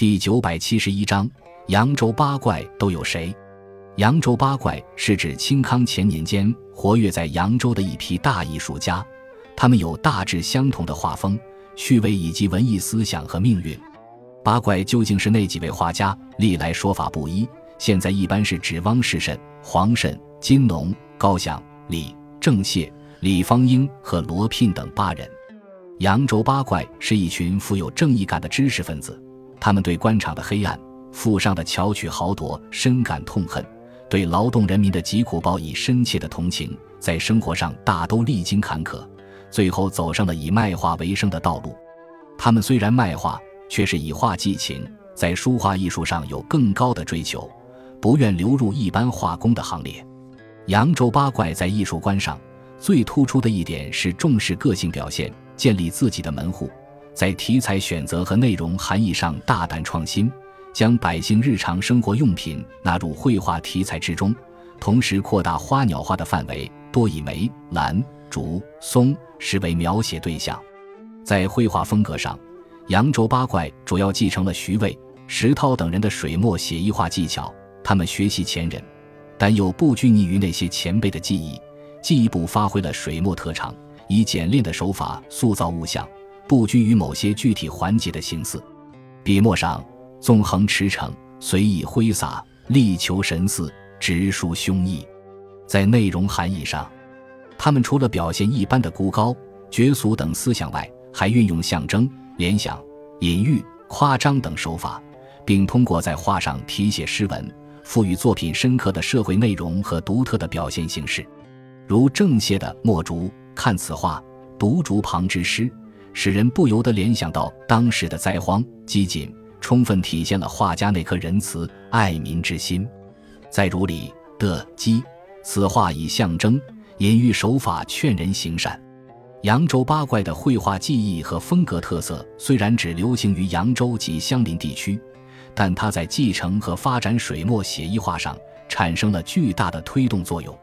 第九百七十一章：扬州八怪都有谁？扬州八怪是指清康乾年间活跃在扬州的一批大艺术家，他们有大致相同的画风、趣味以及文艺思想和命运。八怪究竟是那几位画家？历来说法不一。现在一般是指汪士慎、黄慎、金农、高翔、李正燮、李方英和罗聘等八人。扬州八怪是一群富有正义感的知识分子，他们对官场的黑暗、富商的巧取豪夺深感痛恨，对劳动人民的疾苦报以深切的同情，在生活上大都历经坎坷，最后走上了以卖画为生的道路。他们虽然卖画，却是以画寄情，在书画艺术上有更高的追求，不愿流入一般画工的行列。扬州八怪在艺术观上最突出的一点是重视个性表现。建立自己的门户，在题材选择和内容含义上大胆创新，将百姓日常生活用品纳入绘画题材之中，同时扩大花鸟画的范围，多以梅、兰、竹、松、实为描写对象。在绘画风格上，扬州八怪主要继承了徐渭、石涛等人的水墨写意画技巧，他们学习前人，但又不拘泥于那些前辈的技艺，进一步发挥了水墨特长。以简练的手法塑造物象，不拘于某些具体环节的形似。笔墨上纵横驰骋，随意挥洒，力求神似，直抒胸臆。在内容含义上，他们除了表现一般的孤高、绝俗等思想外，还运用象征、联想、隐喻、夸张等手法，并通过在画上题写诗文，赋予作品深刻的社会内容和独特的表现形式。如郑燮的《墨竹》。看此画，独竹旁之诗，使人不由得联想到当时的灾荒饥馑，充分体现了画家那颗仁慈爱民之心。再如李的鸡，此画以象征、隐喻手法劝人行善。扬州八怪的绘画技艺和风格特色虽然只流行于扬州及相邻地区，但它在继承和发展水墨写意画上产生了巨大的推动作用。